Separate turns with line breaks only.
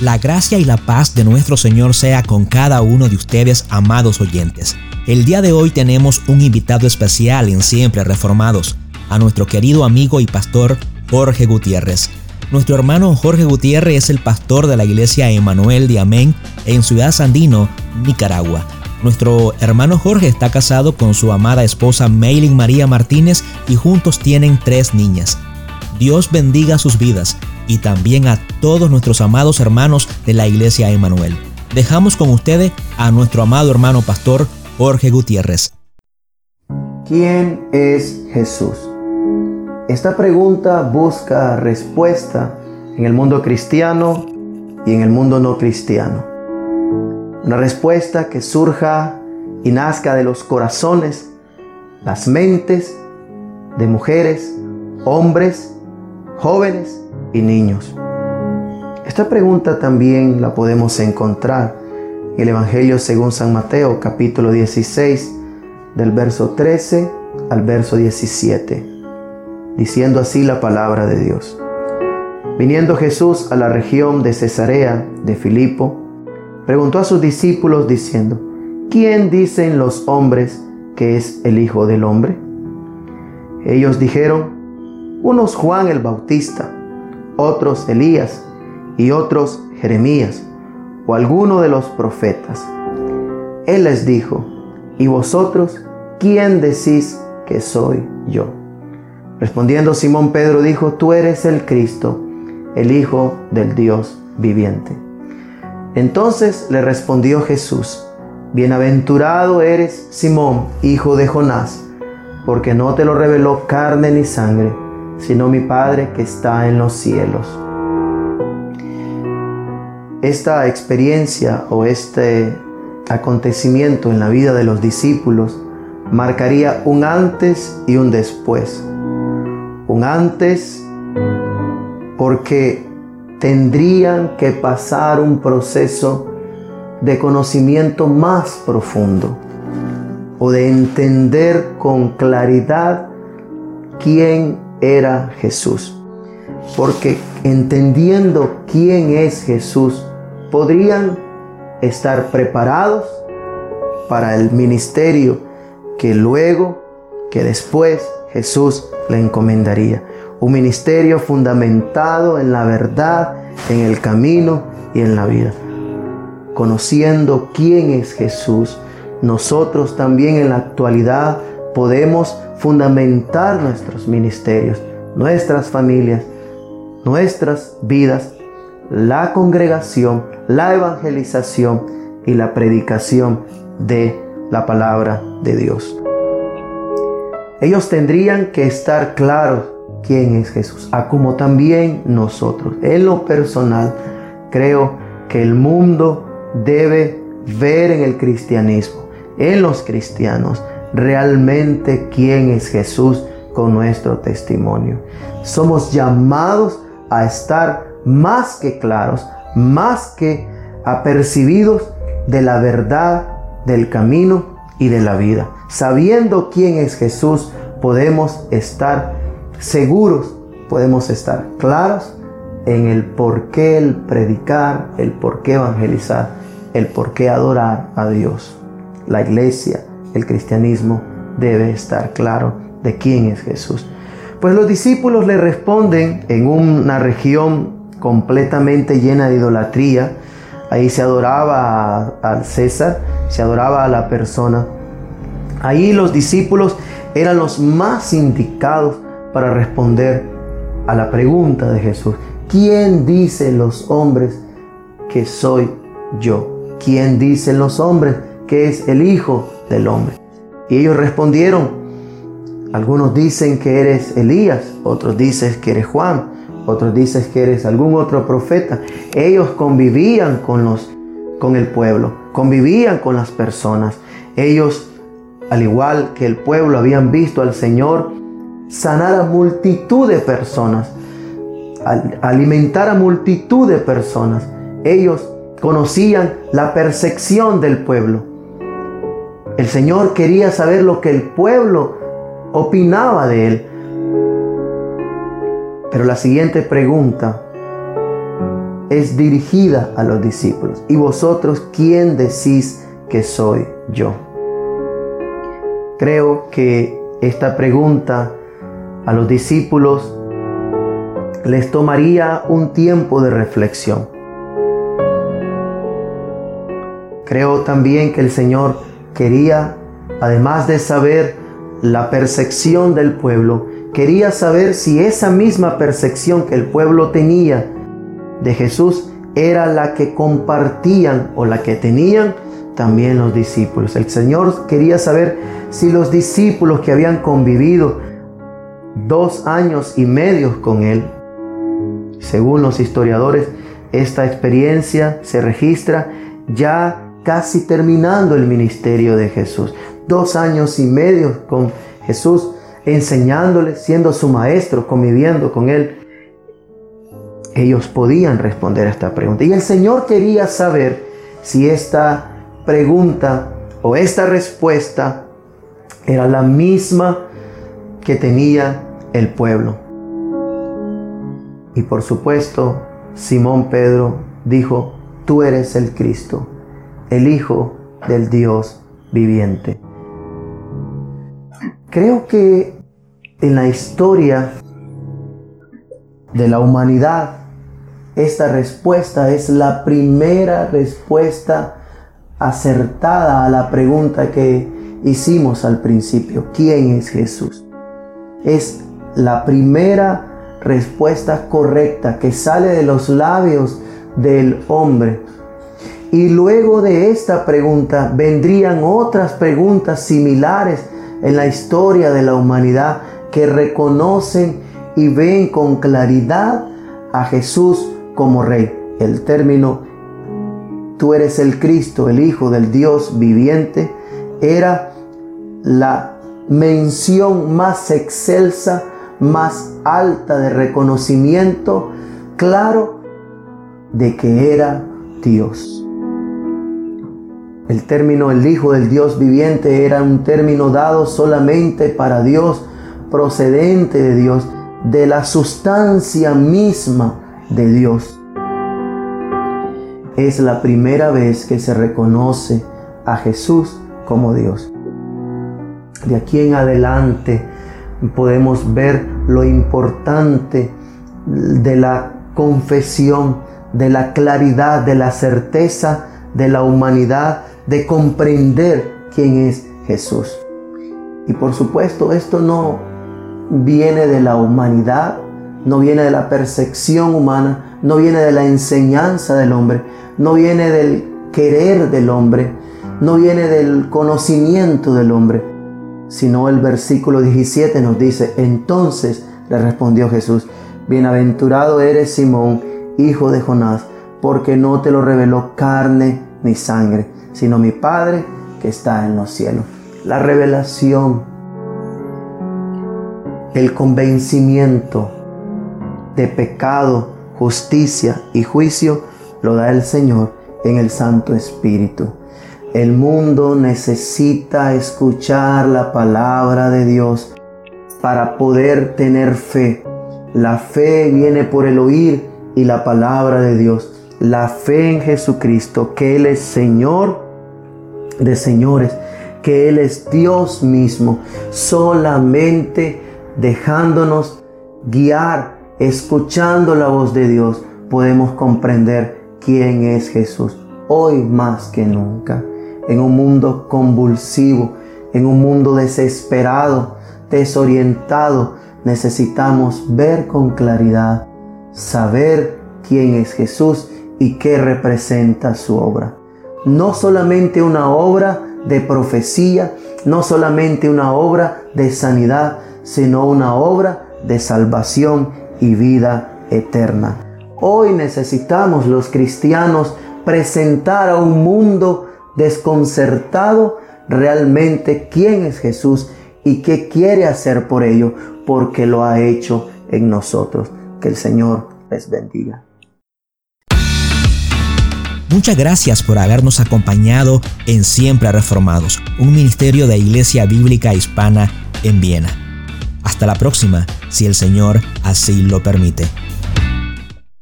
La gracia y la paz de nuestro Señor sea con cada uno de ustedes, amados oyentes. El día de hoy tenemos un invitado especial en Siempre Reformados, a nuestro querido amigo y pastor Jorge Gutiérrez. Nuestro hermano Jorge Gutiérrez es el pastor de la iglesia Emanuel de Amén en Ciudad Sandino, Nicaragua. Nuestro hermano Jorge está casado con su amada esposa Maylin María Martínez y juntos tienen tres niñas. Dios bendiga sus vidas y también a todos nuestros amados hermanos de la iglesia Emanuel. Dejamos con ustedes a nuestro amado hermano pastor Jorge Gutiérrez.
¿Quién es Jesús? Esta pregunta busca respuesta en el mundo cristiano y en el mundo no cristiano. Una respuesta que surja y nazca de los corazones, las mentes de mujeres, hombres, jóvenes y niños. Esta pregunta también la podemos encontrar en el Evangelio según San Mateo capítulo 16 del verso 13 al verso 17, diciendo así la palabra de Dios. Viniendo Jesús a la región de Cesarea de Filipo, preguntó a sus discípulos diciendo, ¿quién dicen los hombres que es el Hijo del Hombre? Ellos dijeron, unos Juan el Bautista, otros Elías y otros Jeremías o alguno de los profetas. Él les dijo, ¿y vosotros quién decís que soy yo? Respondiendo Simón Pedro dijo, tú eres el Cristo, el Hijo del Dios viviente. Entonces le respondió Jesús, Bienaventurado eres Simón, hijo de Jonás, porque no te lo reveló carne ni sangre, sino mi Padre que está en los cielos. Esta experiencia o este acontecimiento en la vida de los discípulos marcaría un antes y un después. Un antes porque tendrían que pasar un proceso de conocimiento más profundo o de entender con claridad quién era Jesús. Porque entendiendo quién es Jesús, podrían estar preparados para el ministerio que luego, que después Jesús le encomendaría. Un ministerio fundamentado en la verdad, en el camino y en la vida. Conociendo quién es Jesús, nosotros también en la actualidad podemos fundamentar nuestros ministerios, nuestras familias, nuestras vidas, la congregación, la evangelización y la predicación de la palabra de Dios. Ellos tendrían que estar claros quién es Jesús, a como también nosotros. En lo personal, creo que el mundo debe ver en el cristianismo, en los cristianos, realmente quién es Jesús con nuestro testimonio. Somos llamados a estar más que claros, más que apercibidos de la verdad, del camino y de la vida. Sabiendo quién es Jesús, podemos estar seguros, podemos estar claros en el por qué el predicar, el por qué evangelizar, el por qué adorar a Dios. La iglesia, el cristianismo debe estar claro de quién es Jesús. Pues los discípulos le responden en una región completamente llena de idolatría. Ahí se adoraba al César, se adoraba a la persona. Ahí los discípulos eran los más indicados para responder a la pregunta de Jesús. ¿Quién dicen los hombres que soy yo? ¿Quién dicen los hombres que es el Hijo del Hombre? Y ellos respondieron, algunos dicen que eres Elías, otros dicen que eres Juan, otros dicen que eres algún otro profeta. Ellos convivían con los con el pueblo, convivían con las personas. Ellos, al igual que el pueblo, habían visto al Señor sanar a multitud de personas, alimentar a multitud de personas. Ellos conocían la percepción del pueblo. El Señor quería saber lo que el pueblo opinaba de él. Pero la siguiente pregunta es dirigida a los discípulos. ¿Y vosotros quién decís que soy yo? Creo que esta pregunta a los discípulos les tomaría un tiempo de reflexión. Creo también que el Señor quería, además de saber la percepción del pueblo, quería saber si esa misma percepción que el pueblo tenía de Jesús era la que compartían o la que tenían también los discípulos. El Señor quería saber si los discípulos que habían convivido dos años y medio con Él, según los historiadores, esta experiencia se registra ya casi terminando el ministerio de Jesús. Dos años y medio con Jesús, enseñándole, siendo su maestro, conviviendo con Él. Ellos podían responder a esta pregunta. Y el Señor quería saber si esta pregunta o esta respuesta era la misma que tenía el pueblo. Y por supuesto, Simón Pedro dijo, tú eres el Cristo, el Hijo del Dios viviente. Creo que en la historia de la humanidad, esta respuesta es la primera respuesta acertada a la pregunta que hicimos al principio. ¿Quién es Jesús? Es la primera respuesta correcta que sale de los labios del hombre. Y luego de esta pregunta vendrían otras preguntas similares en la historia de la humanidad que reconocen y ven con claridad a Jesús como rey. El término tú eres el Cristo, el Hijo del Dios viviente, era la mención más excelsa, más alta de reconocimiento claro de que era Dios. El término el Hijo del Dios viviente era un término dado solamente para Dios, procedente de Dios, de la sustancia misma de Dios. Es la primera vez que se reconoce a Jesús como Dios. De aquí en adelante podemos ver lo importante de la confesión, de la claridad, de la certeza de la humanidad, de comprender quién es Jesús. Y por supuesto esto no viene de la humanidad, no viene de la percepción humana, no viene de la enseñanza del hombre, no viene del querer del hombre, no viene del conocimiento del hombre, sino el versículo 17 nos dice, entonces le respondió Jesús, bienaventurado eres Simón, hijo de Jonás, porque no te lo reveló carne ni sangre, sino mi Padre que está en los cielos. La revelación, el convencimiento de pecado, justicia y juicio lo da el Señor en el Santo Espíritu. El mundo necesita escuchar la palabra de Dios para poder tener fe. La fe viene por el oír y la palabra de Dios. La fe en Jesucristo, que Él es Señor de señores, que Él es Dios mismo, solamente dejándonos guiar, escuchando la voz de Dios, podemos comprender quién es Jesús, hoy más que nunca. En un mundo convulsivo, en un mundo desesperado, desorientado, necesitamos ver con claridad, saber quién es Jesús y qué representa su obra. No solamente una obra de profecía, no solamente una obra de sanidad, sino una obra de salvación y vida eterna. Hoy necesitamos los cristianos presentar a un mundo desconcertado realmente quién es Jesús y qué quiere hacer por ello, porque lo ha hecho en nosotros. Que el Señor les bendiga.
Muchas gracias por habernos acompañado en Siempre Reformados, un ministerio de Iglesia Bíblica Hispana en Viena. Hasta la próxima, si el Señor así lo permite.